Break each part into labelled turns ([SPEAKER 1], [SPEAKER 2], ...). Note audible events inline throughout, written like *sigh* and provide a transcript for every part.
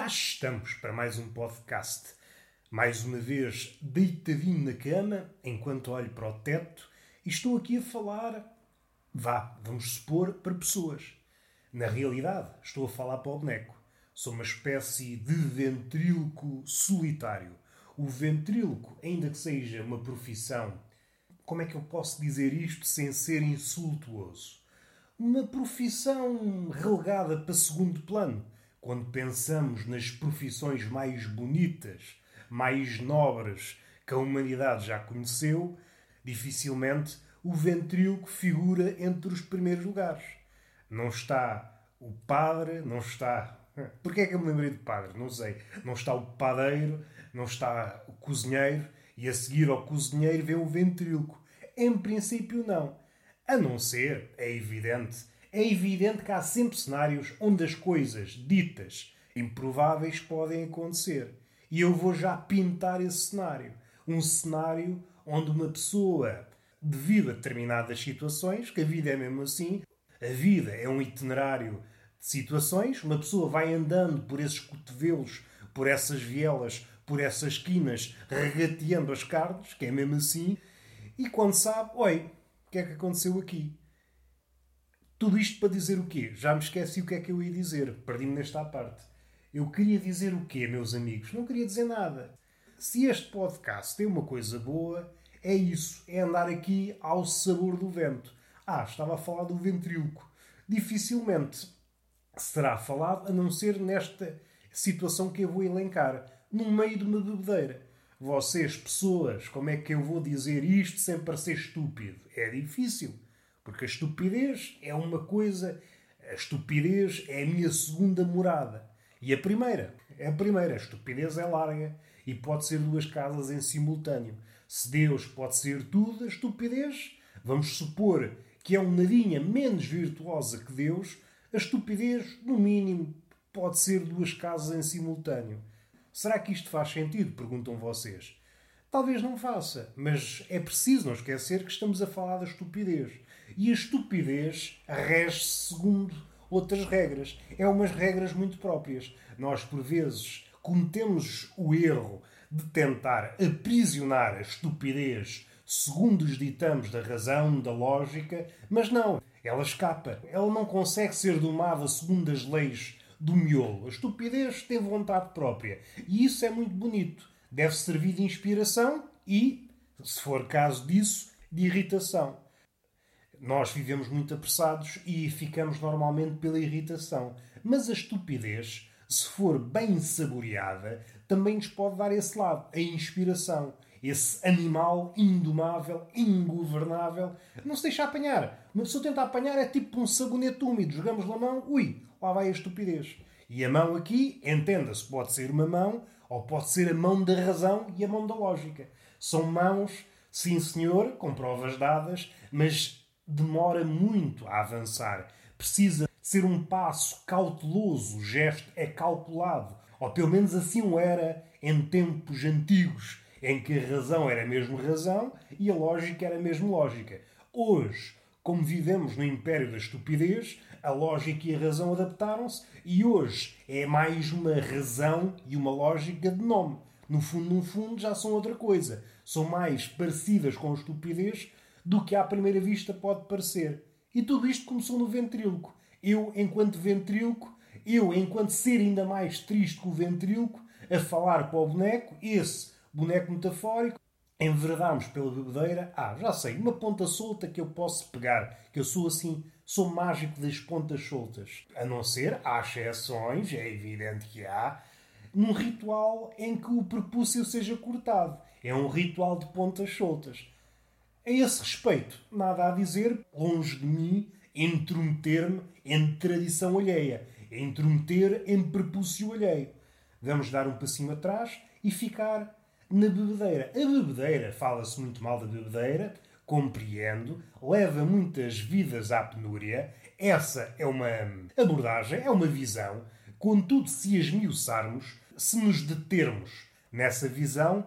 [SPEAKER 1] cá estamos para mais um podcast. Mais uma vez, deitadinho na cama, enquanto olho para o teto, e estou aqui a falar, vá, vamos supor, para pessoas. Na realidade, estou a falar para o boneco. Sou uma espécie de ventríloco solitário. O ventríloco, ainda que seja uma profissão, como é que eu posso dizer isto sem ser insultuoso? Uma profissão relegada para segundo plano quando pensamos nas profissões mais bonitas, mais nobres que a humanidade já conheceu, dificilmente o ventríloco figura entre os primeiros lugares. Não está o padre, não está. *laughs* Porquê é que eu me lembrei de padre? Não sei. Não está o padeiro, não está o cozinheiro, e a seguir ao cozinheiro vem o ventríloco. Em princípio, não. A não ser, é evidente, é evidente que há sempre cenários onde as coisas ditas improváveis podem acontecer. E eu vou já pintar esse cenário. Um cenário onde uma pessoa, devido a determinadas situações, que a vida é mesmo assim, a vida é um itinerário de situações, uma pessoa vai andando por esses cotovelos, por essas vielas, por essas quinas, regateando as carnes, que é mesmo assim, e quando sabe, oi, o que é que aconteceu aqui? Tudo isto para dizer o quê? Já me esqueci o que é que eu ia dizer. Perdi-me nesta parte. Eu queria dizer o quê, meus amigos? Não queria dizer nada. Se este podcast tem uma coisa boa, é isso. É andar aqui ao sabor do vento. Ah, estava a falar do ventríloco. Dificilmente será falado a não ser nesta situação que eu vou elencar. No meio de uma bebedeira. Vocês, pessoas, como é que eu vou dizer isto sem parecer estúpido? É difícil. Porque a estupidez é uma coisa. A estupidez é a minha segunda morada. E a primeira? É a primeira. A estupidez é larga e pode ser duas casas em simultâneo. Se Deus pode ser tudo, a estupidez, vamos supor que é um nadinha menos virtuosa que Deus, a estupidez, no mínimo, pode ser duas casas em simultâneo. Será que isto faz sentido? Perguntam vocês. Talvez não faça, mas é preciso não esquecer que estamos a falar da estupidez. E a estupidez rege-se segundo outras regras. É umas regras muito próprias. Nós, por vezes, cometemos o erro de tentar aprisionar a estupidez segundo os ditames da razão, da lógica, mas não. Ela escapa. Ela não consegue ser domada segundo as leis do miolo. A estupidez tem vontade própria. E isso é muito bonito. Deve servir de inspiração e, se for caso disso, de irritação nós vivemos muito apressados e ficamos normalmente pela irritação. Mas a estupidez, se for bem saboreada, também nos pode dar esse lado, a inspiração. Esse animal indomável, ingovernável, não se deixa apanhar. Se eu tentar apanhar é tipo um sabonete úmido, jogamos na mão, ui, lá vai a estupidez. E a mão aqui, entenda-se, pode ser uma mão ou pode ser a mão da razão e a mão da lógica. São mãos, sim senhor, com provas dadas, mas demora muito a avançar. Precisa ser um passo cauteloso, o gesto é calculado. Ou pelo menos assim o era em tempos antigos, em que a razão era mesmo razão e a lógica era mesmo lógica. Hoje, como vivemos no império da estupidez, a lógica e a razão adaptaram-se e hoje é mais uma razão e uma lógica de nome. No fundo, no fundo, já são outra coisa. São mais parecidas com a estupidez do que à primeira vista pode parecer. E tudo isto começou no ventríloco. Eu, enquanto ventríloco, eu, enquanto ser ainda mais triste que o ventríloco, a falar para o boneco, esse boneco metafórico, enverdámos pela bebedeira. Ah, já sei, uma ponta solta que eu posso pegar, que eu sou assim, sou mágico das pontas soltas. A não ser, há exceções, é evidente que há, num ritual em que o prepúcio seja cortado. É um ritual de pontas soltas. A esse respeito, nada a dizer, longe de mim, intrometer-me em tradição alheia, intrometer em prepúcio alheio. Vamos dar um passinho atrás e ficar na bebedeira. A bebedeira, fala-se muito mal da bebedeira, compreendo, leva muitas vidas à penúria. Essa é uma abordagem, é uma visão. Contudo, se esmiuçarmos, se nos determos nessa visão,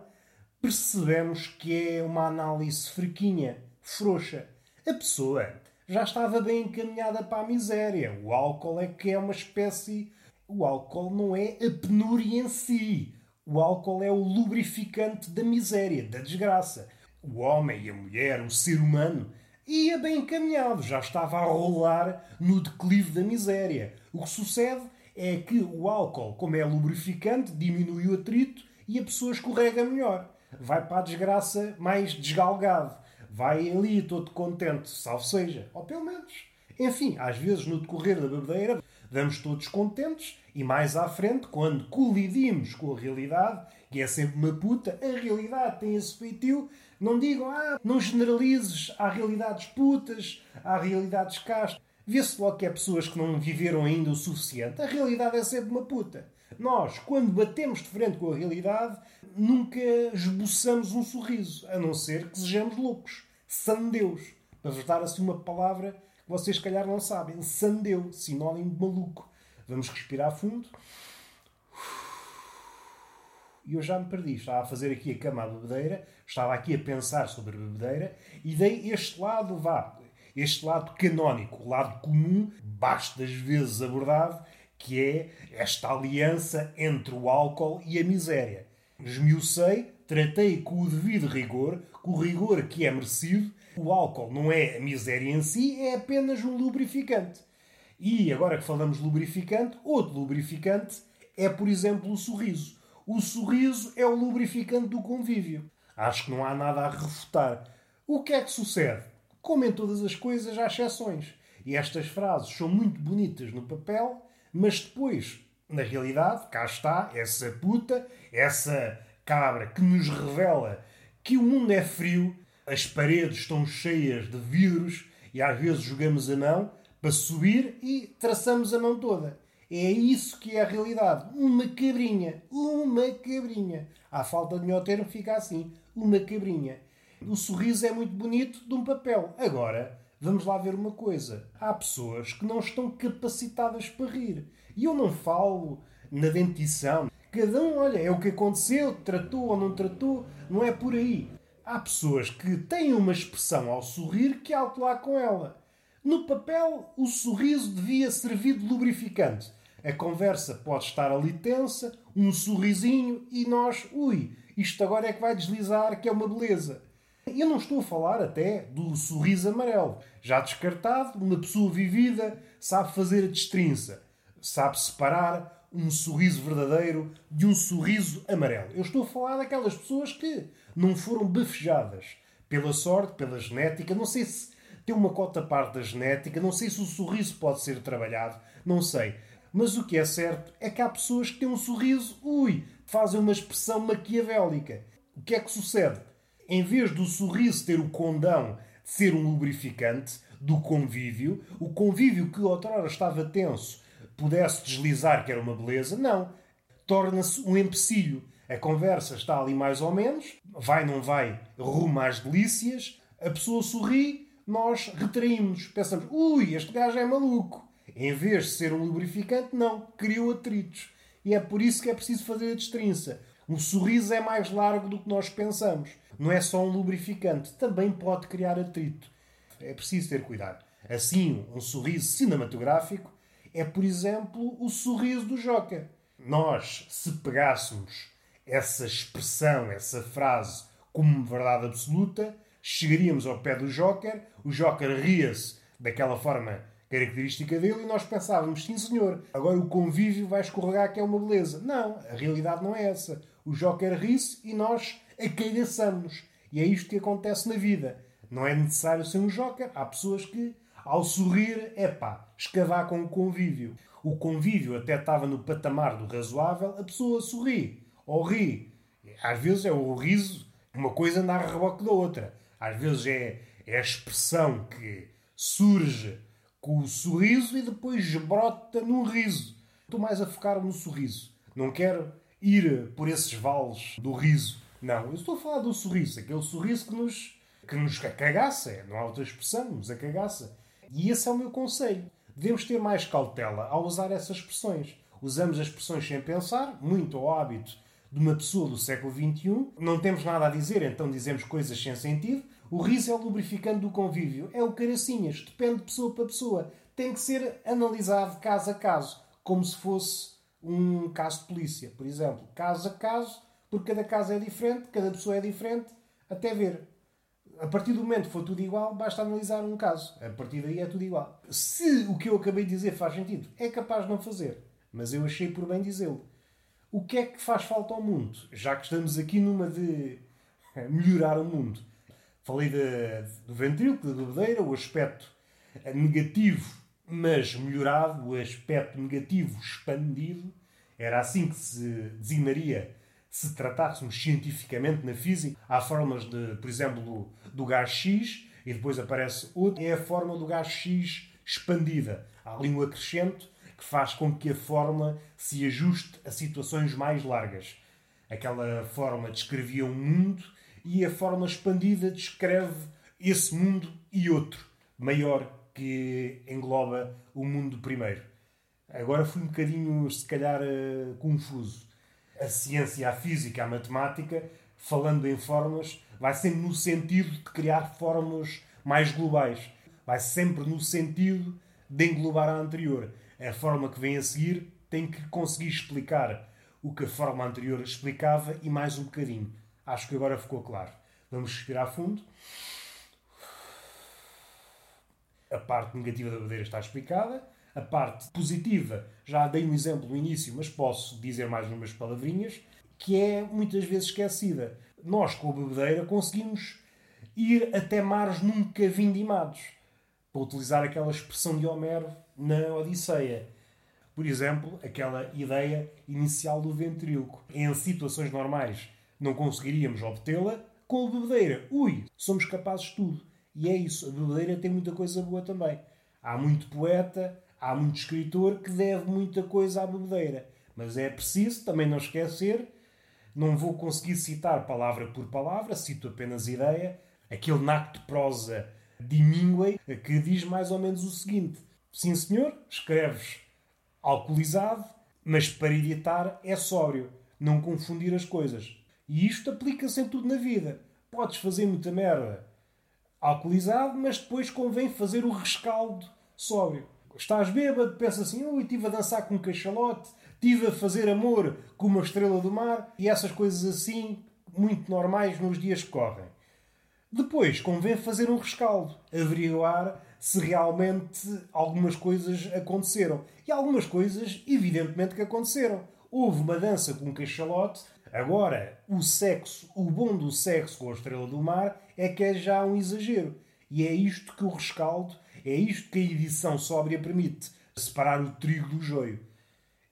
[SPEAKER 1] percebemos que é uma análise fraquinha, frouxa. A pessoa já estava bem encaminhada para a miséria. O álcool é que é uma espécie. O álcool não é a penúria em si. O álcool é o lubrificante da miséria, da desgraça. O homem e a mulher, o ser humano, ia bem encaminhado, já estava a rolar no declive da miséria. O que sucede é que o álcool, como é lubrificante, diminui o atrito e a pessoa escorrega melhor. Vai para a desgraça mais desgalgado. Vai ali todo contente, salvo seja. Ou pelo menos. Enfim, às vezes no decorrer da bebedeira vamos todos contentes e mais à frente, quando colidimos com a realidade, que é sempre uma puta, a realidade tem esse feitio, não digam, ah, não generalizes, há realidades putas, há realidades castas. Vê-se logo que é pessoas que não viveram ainda o suficiente. A realidade é sempre uma puta. Nós, quando batemos de frente com a realidade, nunca esboçamos um sorriso, a não ser que sejamos loucos. Sandeus. Para vos dar assim uma palavra que vocês, se calhar, não sabem. Sandeu, sinónimo de maluco. Vamos respirar fundo. E eu já me perdi. Estava a fazer aqui a cama à bebedeira, estava aqui a pensar sobre a bebedeira e dei este lado, vá, este lado canónico, o lado comum, bastas vezes abordado, que é esta aliança entre o álcool e a miséria. Esmiucei, tratei com o devido rigor, com o rigor que é merecido. O álcool não é a miséria em si, é apenas um lubrificante. E agora que falamos de lubrificante, outro lubrificante é, por exemplo, o sorriso. O sorriso é o lubrificante do convívio. Acho que não há nada a refutar. O que é que sucede? Como em todas as coisas, há exceções. E estas frases são muito bonitas no papel, mas depois, na realidade, cá está essa puta, essa cabra que nos revela que o mundo é frio, as paredes estão cheias de vidros e às vezes jogamos a mão para subir e traçamos a mão toda. É isso que é a realidade. Uma cabrinha. Uma cabrinha. À falta de melhor termo, fica assim. Uma cabrinha. O sorriso é muito bonito de um papel. Agora, vamos lá ver uma coisa. Há pessoas que não estão capacitadas para rir. E eu não falo na dentição. Cada um, olha, é o que aconteceu, tratou ou não tratou, não é por aí. Há pessoas que têm uma expressão ao sorrir que alto lá com ela. No papel, o sorriso devia servir de lubrificante. A conversa pode estar ali tensa, um sorrisinho e nós, ui, isto agora é que vai deslizar, que é uma beleza. Eu não estou a falar até do sorriso amarelo. Já descartado, uma pessoa vivida sabe fazer a destrinça, sabe separar um sorriso verdadeiro de um sorriso amarelo. Eu estou a falar daquelas pessoas que não foram bafejadas pela sorte, pela genética. Não sei se tem uma cota parte da genética, não sei se o sorriso pode ser trabalhado, não sei. Mas o que é certo é que há pessoas que têm um sorriso, ui, fazem uma expressão maquiavélica. O que é que sucede? em vez do sorriso ter o condão de ser um lubrificante do convívio, o convívio que outrora estava tenso pudesse deslizar que era uma beleza, não. Torna-se um empecilho. A conversa está ali mais ou menos, vai, não vai, rumo às delícias, a pessoa sorri, nós retraímos, pensamos, ui, este gajo é maluco. Em vez de ser um lubrificante, não, criou atritos. E é por isso que é preciso fazer a destrinça. Um sorriso é mais largo do que nós pensamos. Não é só um lubrificante, também pode criar atrito. É preciso ter cuidado. Assim, um sorriso cinematográfico é, por exemplo, o sorriso do Joker. Nós, se pegássemos essa expressão, essa frase como verdade absoluta, chegaríamos ao pé do Joker, o Joker ria-se daquela forma característica dele e nós pensávamos, sim senhor, agora o convívio vai escorregar que é uma beleza. Não, a realidade não é essa. O Joker ri-se e nós acalhaçamos. E é isto que acontece na vida. Não é necessário ser um Joker. Há pessoas que, ao sorrir, é pá, escavar com o convívio. O convívio até estava no patamar do razoável, a pessoa sorri ou ri. Às vezes é o riso, uma coisa anda a reboque da outra. Às vezes é, é a expressão que surge com o sorriso e depois brota num riso. Estou mais a focar no sorriso. Não quero ir por esses vales do riso. Não, eu estou a falar do sorriso, aquele sorriso que nos, que nos acagaça, é, não há outra expressão, nos acagaça. E esse é o meu conselho. Devemos ter mais cautela ao usar essas expressões. Usamos as expressões sem pensar, muito ao hábito de uma pessoa do século XXI. Não temos nada a dizer, então dizemos coisas sem sentido. O riso é o lubrificante do convívio, é o caracinhas, depende de pessoa para pessoa. Tem que ser analisado caso a caso, como se fosse um caso de polícia, por exemplo. Caso a caso, porque cada caso é diferente, cada pessoa é diferente, até ver. A partir do momento que for tudo igual, basta analisar um caso. A partir daí é tudo igual. Se o que eu acabei de dizer faz sentido, é capaz de não fazer. Mas eu achei por bem dizê-lo. O que é que faz falta ao mundo? Já que estamos aqui numa de melhorar o mundo. Falei de, do ventríloco, da bebedeira, o aspecto negativo, mas melhorado, o aspecto negativo expandido. Era assim que se designaria se tratássemos cientificamente na física. Há formas de, por exemplo, do, gás X e depois aparece outro. É a forma do gás X expandida. Há ali um acrescento que faz com que a forma se ajuste a situações mais largas. Aquela forma descrevia um mundo e a forma expandida descreve esse mundo e outro, maior, que engloba o mundo primeiro. Agora fui um bocadinho, se calhar, uh, confuso. A ciência, a física, a matemática, falando em formas, vai sempre no sentido de criar formas mais globais. Vai sempre no sentido de englobar a anterior. A forma que vem a seguir tem que conseguir explicar o que a forma anterior explicava e mais um bocadinho. Acho que agora ficou claro. Vamos respirar fundo. A parte negativa da bandeira está explicada. A parte positiva, já dei um exemplo no início, mas posso dizer mais umas palavrinhas, que é muitas vezes esquecida. Nós, com a bebedeira, conseguimos ir até mares nunca vindimados. Para utilizar aquela expressão de Homero na Odisseia. Por exemplo, aquela ideia inicial do ventríloco. Em situações normais, não conseguiríamos obtê-la, com a bebedeira, ui, somos capazes de tudo. E é isso, a bebedeira tem muita coisa boa também. Há muito poeta, há muito escritor que deve muita coisa à bebedeira. Mas é preciso também não esquecer, não vou conseguir citar palavra por palavra, cito apenas ideia, aquele nacto de prosa de Hemingway que diz mais ou menos o seguinte: Sim, senhor, escreves alcoolizado, mas para editar é sóbrio, não confundir as coisas. E isto aplica-se em tudo na vida. Podes fazer muita merda alcoolizado, mas depois convém fazer o rescaldo sóbrio. Estás bêbado, pensa assim, ui, estive a dançar com um cachalote, estive a fazer amor com uma estrela do mar e essas coisas assim, muito normais nos dias que correm. Depois convém fazer um rescaldo, averiguar se realmente algumas coisas aconteceram. E algumas coisas, evidentemente, que aconteceram. Houve uma dança com um cachalote Agora, o sexo, o bom do sexo com a estrela do mar é que é já um exagero. E é isto que o rescaldo, é isto que a edição sóbria permite: separar o trigo do joio.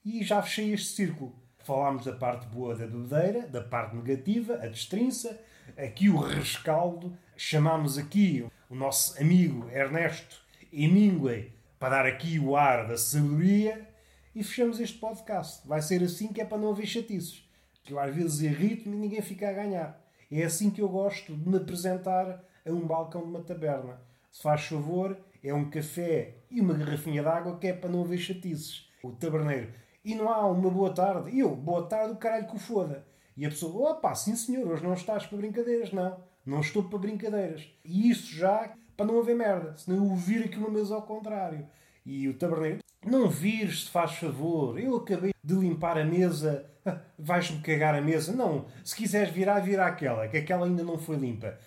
[SPEAKER 1] E já fechei este círculo. Falámos da parte boa da bebedeira, da parte negativa, a destrinça, aqui o rescaldo. Chamámos aqui o nosso amigo Ernesto Hemingway para dar aqui o ar da sabedoria e fechamos este podcast. Vai ser assim que é para não haver chatices que eu às vezes irrito-me e ninguém fica a ganhar. É assim que eu gosto de me apresentar a um balcão de uma taberna. Se faz favor, é um café e uma garrafinha de água que é para não haver chatices. O taberneiro. E não há uma boa tarde. Eu, boa tarde, o caralho que o foda. E a pessoa, opa, sim senhor, hoje não estás para brincadeiras. Não, não estou para brincadeiras. E isso já para não haver merda. Senão eu vir aqui uma mesa ao contrário. E o taberneiro, não vires, se faz favor. Eu acabei de limpar a mesa vais-me cagar a mesa. Não, se quiseres virar, vira aquela, que aquela ainda não foi limpa.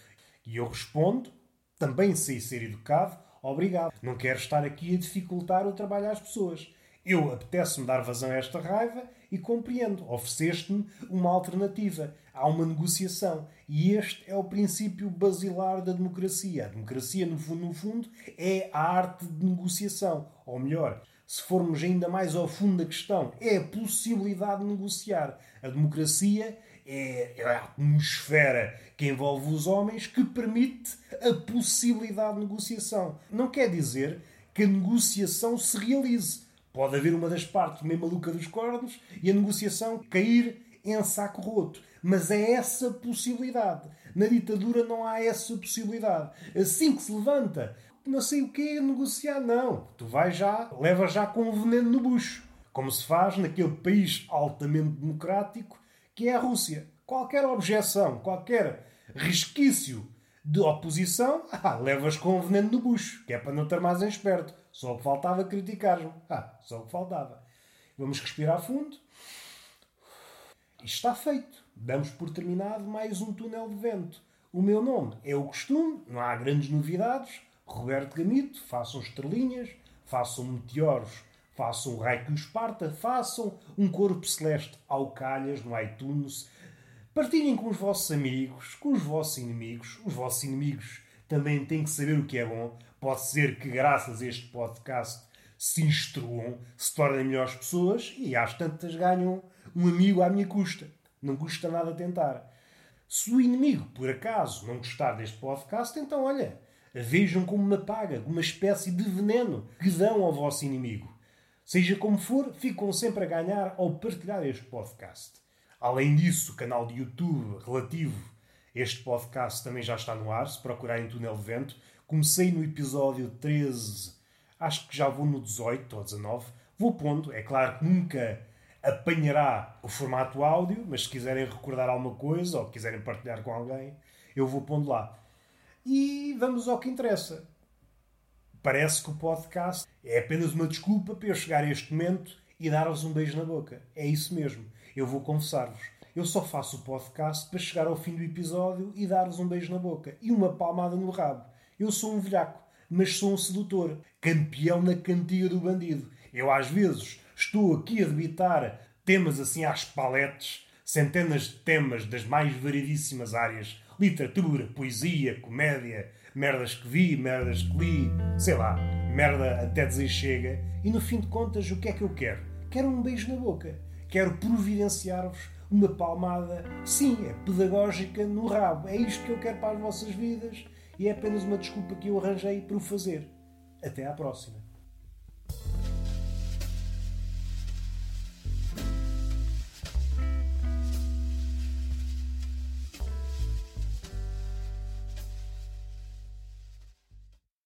[SPEAKER 1] E eu respondo, também sei ser educado, obrigado. Não quero estar aqui a dificultar o trabalho às pessoas. Eu apetece-me dar vazão a esta raiva e compreendo. Ofereceste-me uma alternativa. Há uma negociação. E este é o princípio basilar da democracia. A democracia, no fundo, no fundo, é a arte de negociação. Ou melhor, se formos ainda mais ao fundo da questão, é a possibilidade de negociar. A democracia é a atmosfera que envolve os homens que permite a possibilidade de negociação. Não quer dizer que a negociação se realize. Pode haver uma das partes meio maluca dos cornos e a negociação cair em saco roto. Mas é essa possibilidade. Na ditadura não há essa possibilidade. Assim que se levanta não sei o que negociar. Não. Tu vais já, levas já com o veneno no bucho. Como se faz naquele país altamente democrático que é a Rússia. Qualquer objeção, qualquer resquício de oposição, *laughs* ah, levas com o veneno no bucho, que é para não ter mais esperto. Só que faltava criticar-me. Ah, só o que faltava. Vamos respirar fundo. Isto está feito. Damos por terminado mais um túnel de vento. O meu nome é o costume, não há grandes novidades. Roberto Gamito, façam estrelinhas, façam meteoros, façam um raio que os parta, façam um corpo celeste ao calhas no iTunes. Partilhem com os vossos amigos, com os vossos inimigos. Os vossos inimigos também têm que saber o que é bom. Pode ser que, graças a este podcast, se instruam, se tornem melhores pessoas e às tantas ganham um amigo à minha custa. Não custa nada tentar. Se o inimigo, por acaso, não gostar deste podcast, então olha, vejam como uma paga, uma espécie de veneno que dão ao vosso inimigo. Seja como for, ficam sempre a ganhar ao partilhar este podcast. Além disso, o canal de YouTube relativo a este podcast também já está no ar, se procurarem Túnel de Vento. Comecei no episódio 13, acho que já vou no 18 ou 19. Vou pondo, é claro que nunca apanhará o formato áudio, mas se quiserem recordar alguma coisa ou quiserem partilhar com alguém, eu vou pondo lá. E vamos ao que interessa. Parece que o podcast é apenas uma desculpa para eu chegar a este momento e dar-vos um beijo na boca. É isso mesmo. Eu vou confessar-vos. Eu só faço o podcast para chegar ao fim do episódio e dar-vos um beijo na boca e uma palmada no rabo. Eu sou um velhaco, mas sou um sedutor, campeão na cantiga do bandido. Eu às vezes estou aqui a debitar temas assim às paletes, centenas de temas das mais variedíssimas áreas: literatura, poesia, comédia, merdas que vi, merdas que li, sei lá, merda até dizer chega. E no fim de contas, o que é que eu quero? Quero um beijo na boca. Quero providenciar-vos uma palmada, sim, é pedagógica no rabo. É isto que eu quero para as vossas vidas e é apenas uma desculpa que eu arranjei para o fazer. Até à próxima.